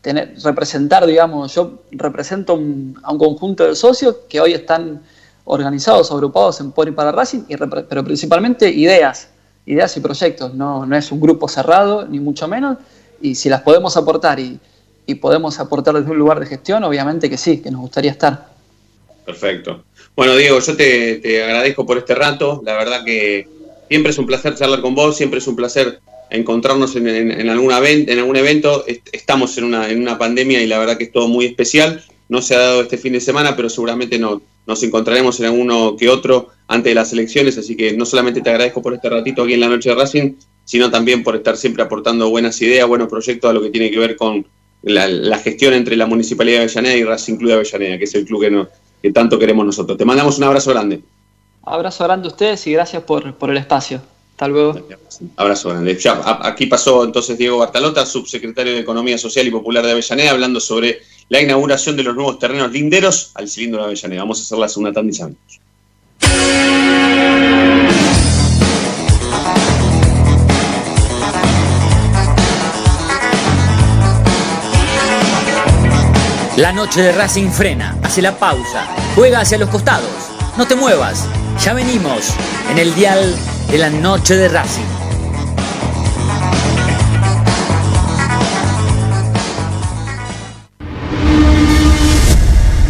tener, representar, digamos, yo represento un- a un conjunto de socios que hoy están organizados, agrupados en Por y para Racing, y pero principalmente ideas, ideas y proyectos. No, no es un grupo cerrado, ni mucho menos. Y si las podemos aportar y, y podemos aportar desde un lugar de gestión, obviamente que sí, que nos gustaría estar. Perfecto. Bueno, Diego, yo te, te agradezco por este rato. La verdad que siempre es un placer charlar con vos, siempre es un placer encontrarnos en, en- en algún evento. Est- Estamos en una, en una pandemia y la verdad que es todo muy especial. No se ha dado este fin de semana, pero seguramente no, nos encontraremos en alguno que otro antes de las elecciones. Así que no solamente te agradezco por este ratito aquí en la noche de Racing, sino también por estar siempre aportando buenas ideas, buenos proyectos a lo que tiene que ver con la, la gestión entre la Municipalidad de Avellaneda y Racing Club de Avellaneda, que es el club que, no- que tanto queremos nosotros. Te mandamos un abrazo grande. Abrazo grande a ustedes y gracias por, por el espacio. Hasta luego. Abrazo grande. Ya, aquí pasó entonces Diego Bartalota, subsecretario de Economía Social y Popular de Avellaneda, hablando sobre la inauguración de los nuevos terrenos linderos al cilindro de Avellaneda. Vamos a hacer la segunda tanda y. La noche de Racing frena, hace la pausa, juega hacia los costados. No te muevas, ya venimos en el dial de la noche de Racing.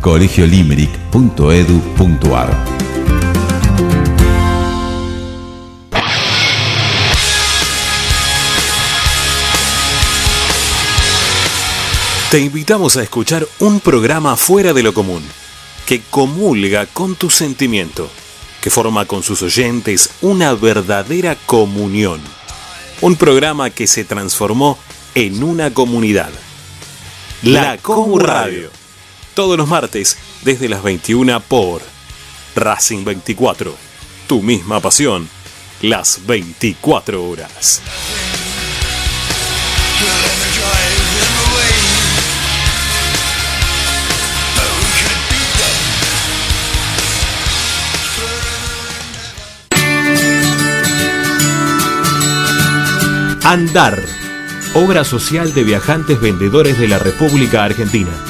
colegiolimerick.edu.ar Te invitamos a escuchar un programa fuera de lo común, que comulga con tu sentimiento, que forma con sus oyentes una verdadera comunión. Un programa que se transformó en una comunidad. La Comu Radio. Todos los martes desde las 21 por Racing 24. Tu misma pasión. Las 24 horas. Andar, obra social de viajantes vendedores de la República Argentina.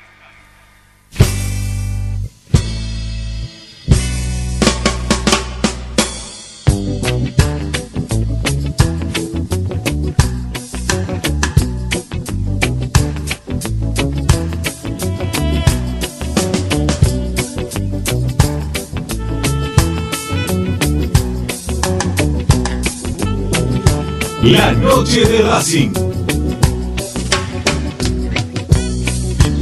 La noche de Racing.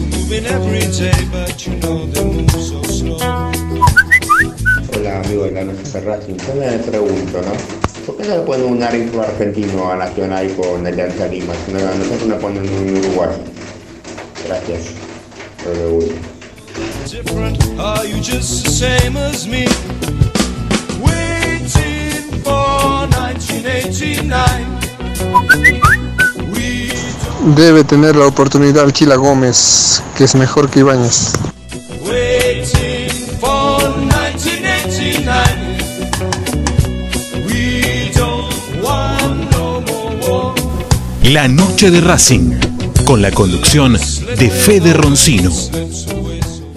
Moving every day, but you know they move so slow. Hola amigo de la noche de Racing, yo me pregunto, ¿no? ¿Por qué no le ponen un árbitro argentino a Nacional con Alianza Lima? Si no, nosotros le ponen un uruguayo. Gracias. Lo Debe tener la oportunidad Chila Gómez, que es mejor que Ibáñez. Waiting for 1989. We don't want no more war. La noche de Racing, con la conducción de Fede Roncino.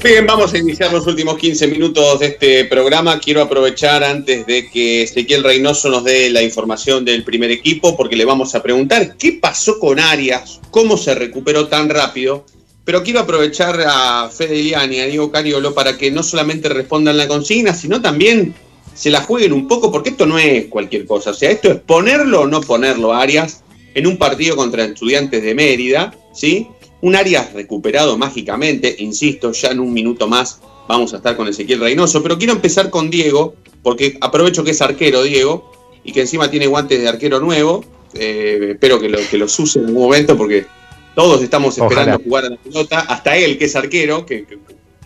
Bien, vamos a iniciar los últimos 15 minutos de este programa. Quiero aprovechar antes de que Ezequiel Reynoso nos dé la información del primer equipo, porque le vamos a preguntar qué pasó con Arias, cómo se recuperó tan rápido. Pero quiero aprovechar a Fede Iliani y a Diego Cariolo para que no solamente respondan la consigna, sino también se la jueguen un poco, porque esto no es cualquier cosa. O sea, esto es ponerlo o no ponerlo Arias en un partido contra estudiantes de Mérida, ¿sí? Un Arias recuperado mágicamente, insisto, ya en un minuto más vamos a estar con Ezequiel Reynoso, pero quiero empezar con Diego, porque aprovecho que es arquero Diego y que encima tiene guantes de arquero nuevo. Eh, espero que, lo, que los use en algún momento porque todos estamos esperando Ojalá. jugar a la pelota, hasta él que es arquero, que, que-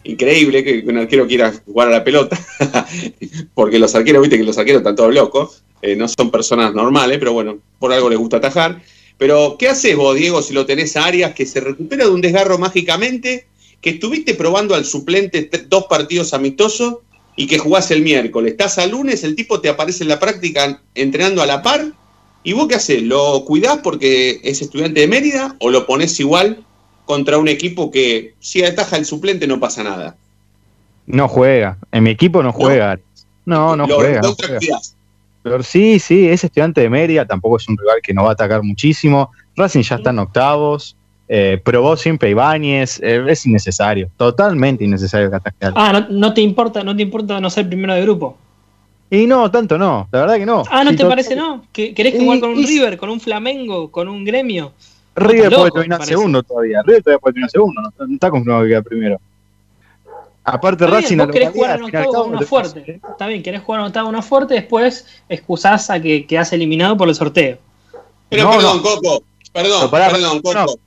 increíble que un arquero quiera jugar a la pelota, (laughs) porque los arqueros, viste que los arqueros están todos locos, eh, no son personas normales, pero bueno, por algo les gusta atajar. Pero, ¿qué haces vos, Diego, si lo tenés a Arias que se recupera de un desgarro mágicamente, que estuviste probando al suplente dos partidos amistosos y que jugás el miércoles? Estás al lunes, el tipo te aparece en la práctica entrenando a la par, ¿y vos qué haces? ¿Lo cuidás porque es estudiante de Mérida o lo pones igual contra un equipo que si ataja el suplente no pasa nada? No juega. En mi equipo no juega. No, no Lo- juega. no juega. Pero sí, sí, es estudiante de Mérida, tampoco es un rival que no va a atacar muchísimo. Racing ya está en octavos, eh, probó siempre Ibáñez, eh, es innecesario, totalmente innecesario que ataque Ah, no, no te importa, no te importa no ser primero de grupo. Y no, tanto no, la verdad que no. Ah, ¿no te parece no? ¿Que- ¿Querés Y- jugar con un y- River, con un Flamengo, con un gremio? River puede terminar parece. segundo todavía. River todavía puede terminar segundo, no, no está confirmado que queda primero. Aparte, Está bien, Racing vos la querés jugar en octavo con te- fuerte. Está bien, querés jugar en octavo con una fuerte, después excusás a que quedás eliminado por el sorteo. Pero No, perdón, no. Coco. Perdón, No, pará, perdón, Coco.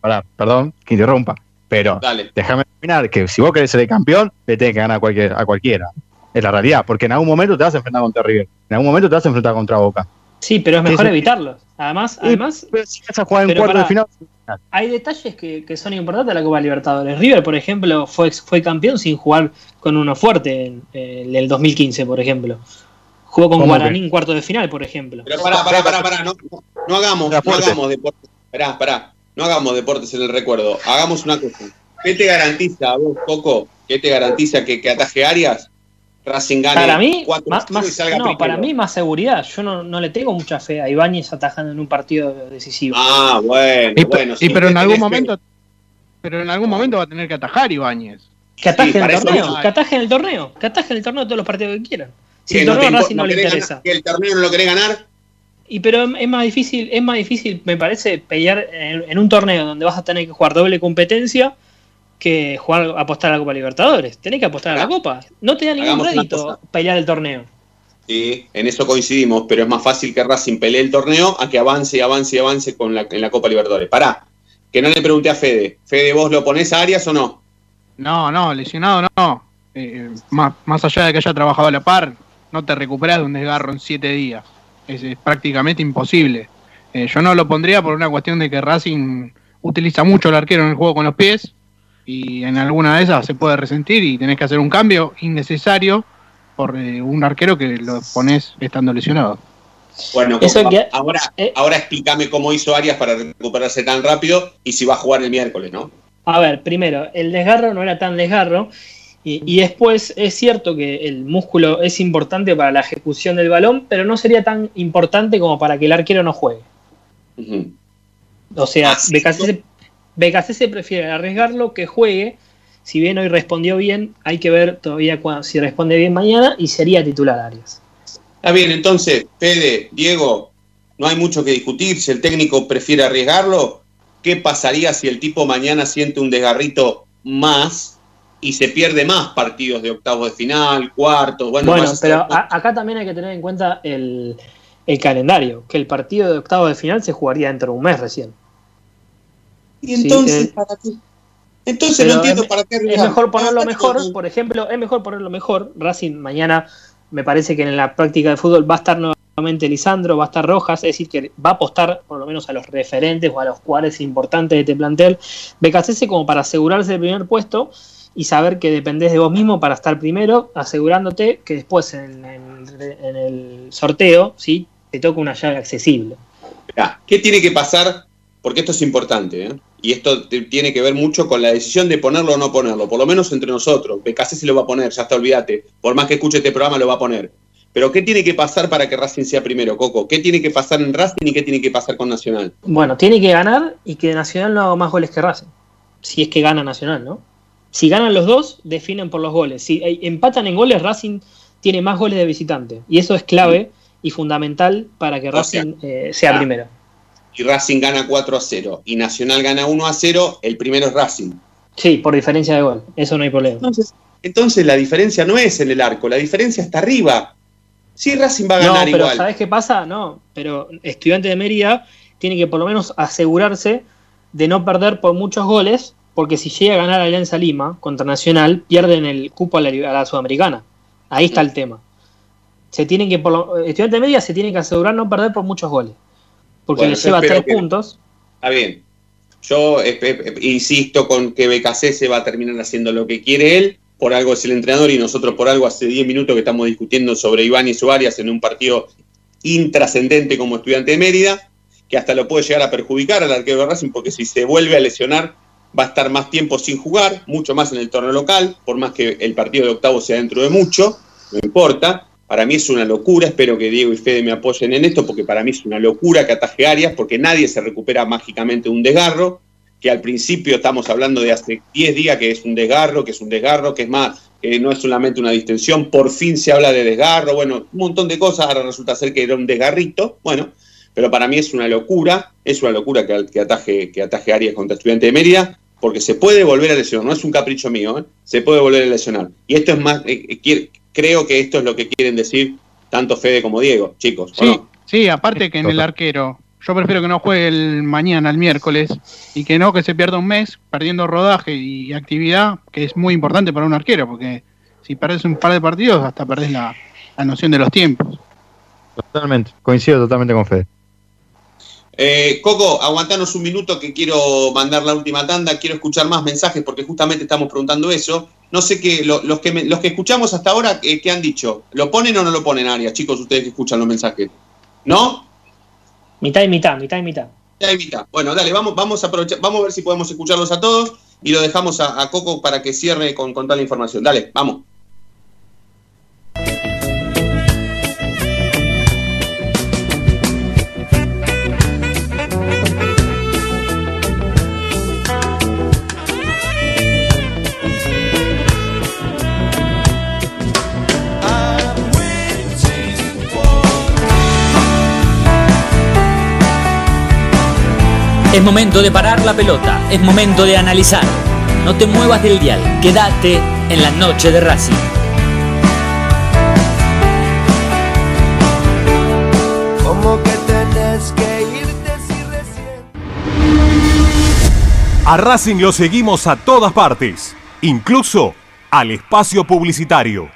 Pará, perdón, que interrumpa. Pero Dale. déjame terminar que si vos querés ser el campeón, le tenés que ganar a, cualquier, a cualquiera. Es la realidad, porque en algún momento te vas a enfrentar contra River. En algún momento te vas a enfrentar contra Boca. Sí, pero es mejor evitarlos. Además, además pero si vas a jugar en cuarto de final, hay detalles que, que son importantes de la Copa Libertadores. River, por ejemplo, fue, fue campeón sin jugar con uno fuerte en, en el 2015, por ejemplo. Jugó con ¿Cómo Guaraní en cuarto de final, por ejemplo. Pero pará, pará, pará, pará. No, no, no hagamos, no hagamos deportes. Pará, pará. No hagamos deportes en el recuerdo. Hagamos una cosa. ¿Qué te garantiza a vos, Coco? ¿Qué te garantiza que, que ataje Arias? Racing gane Para mí, 4 más, más- y salga no, primero? para mí más seguridad. Yo no, no le tengo mucha fe a Ibáñez atajando en un partido decisivo. Ah, bueno, Y, bueno. y sí, pero en tenés algún momento pero en algún momento va a tener que atajar Ibáñez. Que ataje Sí, en para el torneo, que ataje en el torneo, que ataje en el torneo todos los partidos que quieran. Si ¿Qué, el no torneo impo- Racing no, le interesa. ganar- ¿Que el torneo no lo querés ganar? Y pero es es más difícil, es más difícil, me parece, pelear en, en un torneo donde vas a tener que jugar doble competencia que jugar apostar a la Copa Libertadores. Tenés que apostar a la Copa. No te da ningún Hagamos rédito pelear el torneo. Sí, en eso coincidimos, pero es más fácil que Racing pelee el torneo a que avance y avance y avance con la, en la Copa Libertadores. Pará, que no le pregunté a Fede. Fede, ¿vos lo ponés a Arias o no? No, no, lesionado no. Eh, más, más allá de que haya trabajado a la par, no te recuperas de un desgarro en siete días. Es, es prácticamente imposible. Eh, yo no lo pondría por una cuestión de que Racing utiliza mucho el arquero en el juego con los pies y en alguna de esas se puede resentir y tenés que hacer un cambio innecesario por eh, un arquero que lo pones estando lesionado. Bueno, Eso Coco, que- ahora, eh. ahora explícame cómo hizo Arias para recuperarse tan rápido y si va a jugar el miércoles, ¿no? A ver, primero, el desgarro no era tan desgarro. Y, y después es cierto que el músculo es importante para la ejecución del balón, pero no sería tan importante como para que el arquero no juegue. O sea, Ah, sí, Becasese, Becasese prefiere arriesgarlo que juegue. Si bien hoy respondió bien, hay que ver todavía si responde bien mañana y sería titular Arias. Está bien, entonces, Fede, Diego, no hay mucho que discutir. Si el técnico prefiere arriesgarlo, ¿qué pasaría si el tipo mañana siente un desgarrito más y se pierde más partidos de octavos de final, cuartos? Bueno, Bueno, más- pero a- acá también hay que tener en cuenta el, el calendario, que el partido de octavos de final se jugaría dentro de un mes recién. ¿Y entonces eh, para qué? Entonces no entiendo es, para qué es mejor ponerlo mejor, por ejemplo, es mejor ponerlo mejor. Racing mañana me parece que en la práctica de fútbol va a estar nuevamente Lisandro, va a estar Rojas, es decir, que va a apostar por lo menos a los referentes o a los jugadores importantes de este plantel. Becasese como para asegurarse el primer puesto y saber que dependés de vos mismo para estar primero, asegurándote que después en, en- en el sorteo ¿sí? te toca una llave accesible. Mirá, ¿Qué tiene que pasar? Porque esto es importante, ¿eh? Y esto tiene que ver mucho con la decisión de ponerlo o no ponerlo, por lo menos entre nosotros. BKC se lo va a poner, ya está, olvídate. Por más que escuche este programa, lo va a poner. Pero ¿qué tiene que pasar para que Racing sea primero, Coco? ¿Qué tiene que pasar en Racing y qué tiene que pasar con Nacional? Bueno, tiene que ganar y que Nacional no haga más goles que Racing. Si es que gana Nacional, ¿no? Si ganan los dos, definen por los goles. Si eh, empatan en goles, Racing tiene más goles de visitante. Y eso es clave y fundamental para que O sea, Racing eh, sea ah. primero. Y Racing gana 4 a 0 y Nacional gana 1 a 0, el primero es Racing. Sí, por diferencia de gol. Eso no hay problema. Entonces, entonces la diferencia no es en el arco, la diferencia está arriba. Sí, Racing va a No, ganar pero igual. ¿sabes qué pasa? No, pero Estudiante de Mérida tiene que por lo menos asegurarse de no perder por muchos goles, porque si llega a ganar Alianza Lima contra Nacional, pierden el cupo a la, a la Sudamericana. Ahí está el tema. Se tienen que, por lo- Estudiante de Mérida se tiene que asegurar no perder por muchos goles, porque Bueno, le lleva tres que- puntos. Está bien. Yo insisto con que BKC se va a terminar haciendo lo que quiere él, por algo es el entrenador y nosotros por algo hace 10 minutos que estamos discutiendo sobre Iván y Suárez en un partido intrascendente como estudiante de Mérida, que hasta lo puede llegar a perjudicar al arquero de Racing porque si se vuelve a lesionar va a estar más tiempo sin jugar, mucho más en el torneo local, por más que el partido de octavo sea dentro de mucho, no importa. Para mí es una locura, espero que Diego y Fede me apoyen en esto, porque para mí es una locura que ataje Arias, porque nadie se recupera mágicamente un desgarro, que al principio estamos hablando de hace 10 días que es un desgarro, que es un desgarro, que es más, que no es solamente una distensión, por fin se habla de desgarro, bueno, un montón de cosas, ahora resulta ser que era un desgarrito, bueno, pero para mí es una locura, es una locura que, que ataje, que ataje Arias contra Estudiante de Mérida, porque se puede volver a lesionar, no es un capricho mío, ¿eh? se puede volver a lesionar. Y esto es más, eh, eh, creo que esto es lo que quieren decir tanto Fede como Diego, chicos. Sí, sí aparte que en el arquero, yo prefiero que no juegue el mañana, el miércoles, y que no que se pierda un mes perdiendo rodaje y actividad, que es muy importante para un arquero, porque si perdes un par de partidos, hasta perdés la, la noción de los tiempos. Totalmente, coincido totalmente con Fede. Eh, Coco, aguantanos un minuto que quiero mandar la última tanda, quiero escuchar más mensajes porque justamente estamos preguntando eso. No sé qué, los, que los que escuchamos hasta ahora, eh, ¿qué han dicho? ¿Lo ponen o no lo ponen, Arias, chicos, ustedes que escuchan los mensajes? ¿No? Mitad y mitad, mitad y mitad. Mitad y mitad. Bueno, dale, vamos, vamos a aprovechar, vamos a ver si podemos escucharlos a todos y lo dejamos a, Coco para que cierre con, con toda la información. Dale, vamos. Momento de parar la pelota, es momento de analizar. No te muevas del dial, quédate en la noche de Racing. A Racing lo seguimos a todas partes, incluso al espacio publicitario.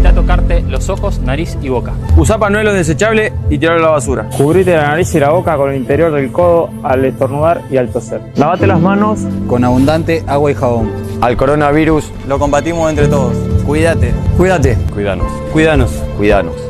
Evita tocarte los ojos, nariz y boca. Usa panuelo desechable y tirarlo a la basura. Cubrite la nariz y la boca con el interior del codo al estornudar y al toser. Lavate las manos con abundante agua y jabón. Al coronavirus lo combatimos entre todos. Cuídate. Cuídate. Cuídanos. Cuídanos. Cuídanos.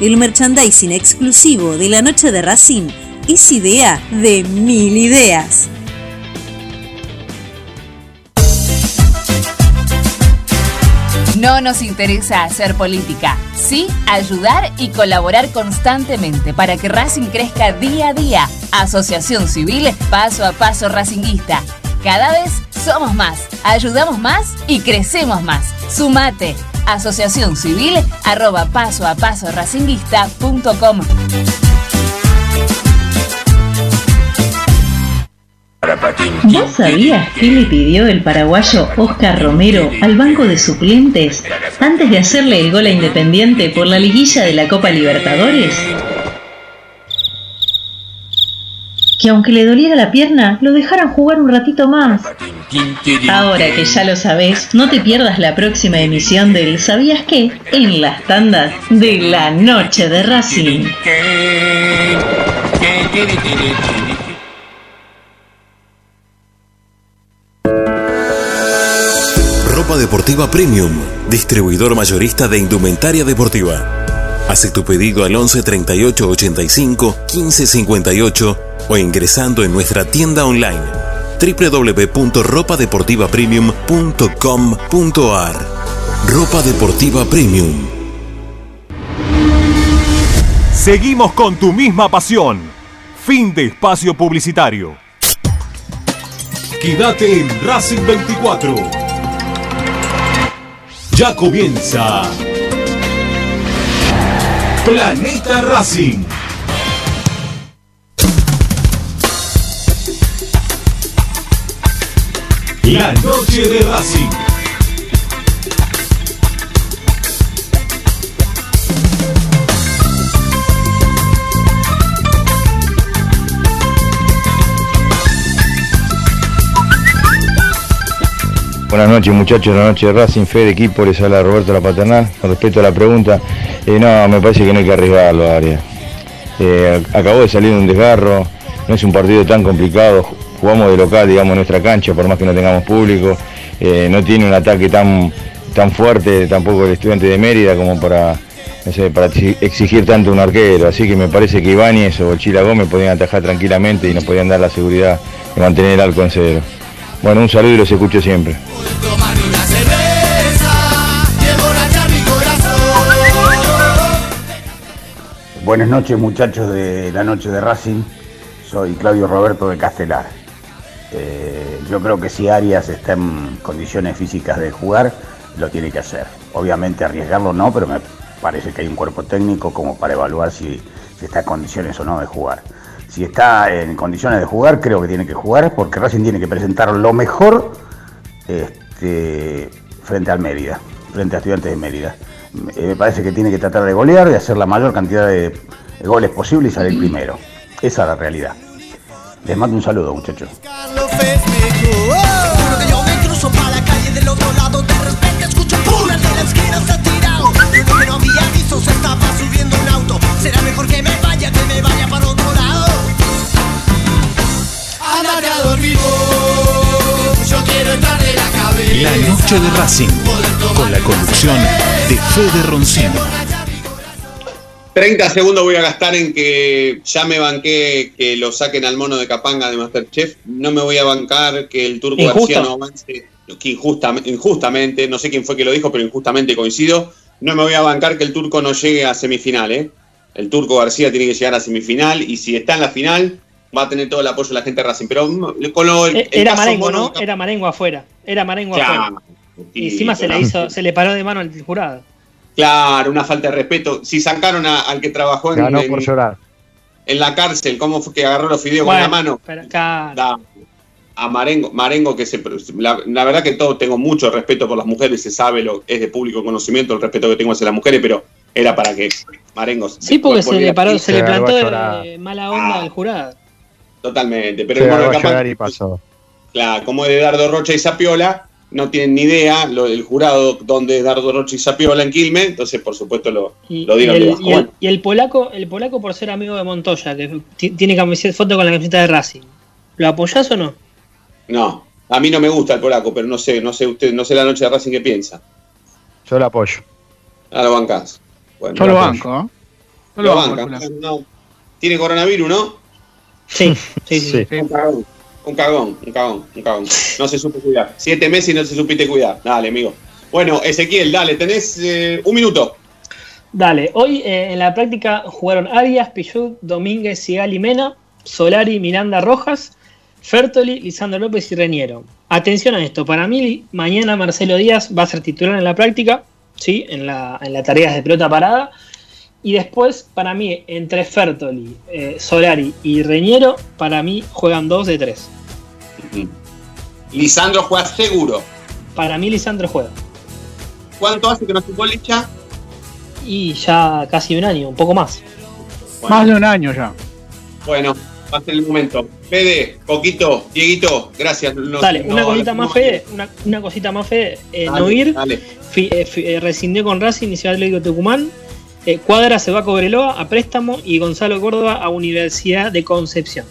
El merchandising exclusivo de la noche de Racing es idea de mil ideas. No nos interesa hacer política, sí ayudar y colaborar constantemente para que Racing crezca día a día. Asociación Civil Paso a Paso Racinguista. Cada vez somos más, ayudamos más y crecemos más. Sumate. Asociación Civil arroba paso a paso racinguista.com. ¿Vos sabías qué le pidió el paraguayo Oscar Romero al banco de suplentes antes de hacerle el gol a Independiente por la liguilla de la Copa Libertadores? Que aunque le doliera la pierna, lo dejaran jugar un ratito más. Ahora que ya lo sabés, no te pierdas la próxima emisión del ¿Sabías qué? en las tandas de la noche de Racing. Ropa Deportiva Premium, distribuidor mayorista de indumentaria deportiva. Hace tu pedido al 11 38 85 15 58 o ingresando en nuestra tienda online www.ropadeportivapremium.com.ar Ropa Deportiva Premium. Seguimos con tu misma pasión. Fin de espacio publicitario. Quédate en Racing 24. Ya comienza Planeta Racing. La noche de Racing. Buenas noches muchachos, la noche de Racing, Fede, equipo, les habla Roberto La Paternal. Con respecto a la pregunta, no, me parece que no hay que arriesgarlo, Arias. Eh, acabó de salir un desgarro, no es un partido tan complicado, jugamos de local, digamos, en nuestra cancha, por más que no tengamos público, eh, no tiene un ataque tan, tan fuerte tampoco el estudiante de Mérida como para, exigir tanto un arquero, así que me parece que Ibáñez o Chila Gómez podían atajar tranquilamente y nos podían dar la seguridad de mantener el arco en cero. Bueno, un saludo y los escucho siempre. Buenas noches muchachos de la noche de Racing, soy Claudio Roberto de Castelar. Eh, yo creo que si Arias está en condiciones físicas de jugar, lo tiene que hacer. Obviamente arriesgarlo no, pero me parece que hay un cuerpo técnico como para evaluar si, está en condiciones o no de jugar. Si está en condiciones de jugar, creo que tiene que jugar porque Racing tiene que presentar lo mejor este, frente al Mérida, frente a estudiantes de Mérida. Eh, me parece que tiene que tratar de golear, de hacer la mayor cantidad de, goles posible y salir primero. Esa es la realidad. Les mando un saludo, muchachos. La noche de Racing. Con la conducción de Fede Roncino. 30 segundos voy a gastar en que ya me banqué que lo saquen al mono de Capanga de Masterchef. No me voy a bancar que el turco Injusto. García no avance. Que injustamente, injustamente, no sé quién fue que lo dijo, pero injustamente coincido. No me voy a bancar que el turco no llegue a semifinal, ¿eh? El turco García tiene que llegar a semifinal y si está en la final va a tener todo el apoyo de la gente de Racing. Pero mm, con lo, el- el Era Marengo, mono ¿no? Era Marengo afuera. Era Marengo afuera. Y encima se le hizo, se le paró de mano al jurado. Claro, una falta de respeto. Si sacaron a- al que trabajó en, Ganó en- por llorar. en la cárcel, ¿cómo fue que agarró los fideos con la mano? pero acá- Da- a Marengo, Marengo que se la, la verdad que todo tengo mucho respeto por las mujeres, se sabe lo es de público conocimiento el respeto que tengo hacia las mujeres, pero era para que Marengo Sí, porque se le paró, se le Se plantó de llorar. mala onda al jurado. totalmente, pero Se el Capanga- y pasó. claro, como es de Dardo Rocha y Sapiola, no tienen ni idea lo del jurado donde es Dardo Rocha y Sapiola en Quilmes, entonces por supuesto lo, Y, lo y dieron el, y el- Bueno, y el polaco, el polaco por ser amigo de Montoya, que ti- tiene camiseta, foto con la camiseta de Racing. ¿Lo apoyás o no? no, a mí no me gusta el polaco, pero no sé, no sé usted, no sé la noche de Racing qué piensa. Yo lo apoyo. A lo bancás. Bueno, Yo lo banco, ¿eh? Yo Lo lo banco. No. Tiene coronavirus, ¿no? Sí, sí, sí. Un cagón, un cagón, un cagón. No se supo cuidar. Siete meses y no se supiste cuidar. Dale, amigo. Bueno, Ezequiel, dale, tenés eh, un minuto. Dale, hoy eh, en la práctica jugaron Arias, Pichut, Domínguez, Sigal y Mena, Solari, Miranda, Rojas, Fertoli, Lisandro López y Reñero. Atención a esto, para mí mañana Marcelo Díaz va a ser titular en la práctica, ¿sí? en, la, en las tareas de pelota parada. Y después, para mí, entre Fertoli, eh, Solari y Reñero, para mí juegan dos de tres. Lisandro juega seguro. Para mí Lisandro juega. ¿Cuánto hace que no jugó Licha? Y ya casi un año, un poco más. Más de un año ya. Bueno, va a ser el momento. Fede, Coquito, Dieguito, gracias. No- Dale, no- una cosita no- más, Fede. Una, una cosita más, Fede. Eh, dale. fi- eh, fi- eh, rescindió con Racing y Ciudad Atlético Tucumán. Eh, Cuadra se va a Cobreloa a préstamo y Gonzalo Córdoba a Universidad de Concepción.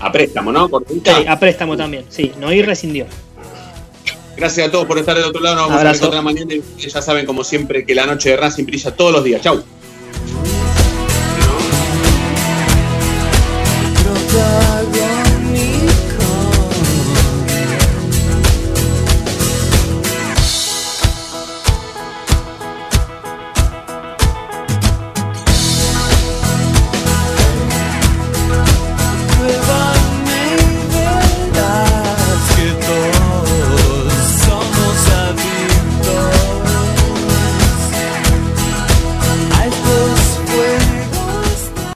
A préstamo, ¿no? Por Sí, a préstamo también. Sí, Noir rescindió. Gracias a todos por estar del otro lado. Nos vamos Abrazo. a encontrar mañana. Y ya saben, como siempre, que la noche de Racing brilla todos los días. Chau.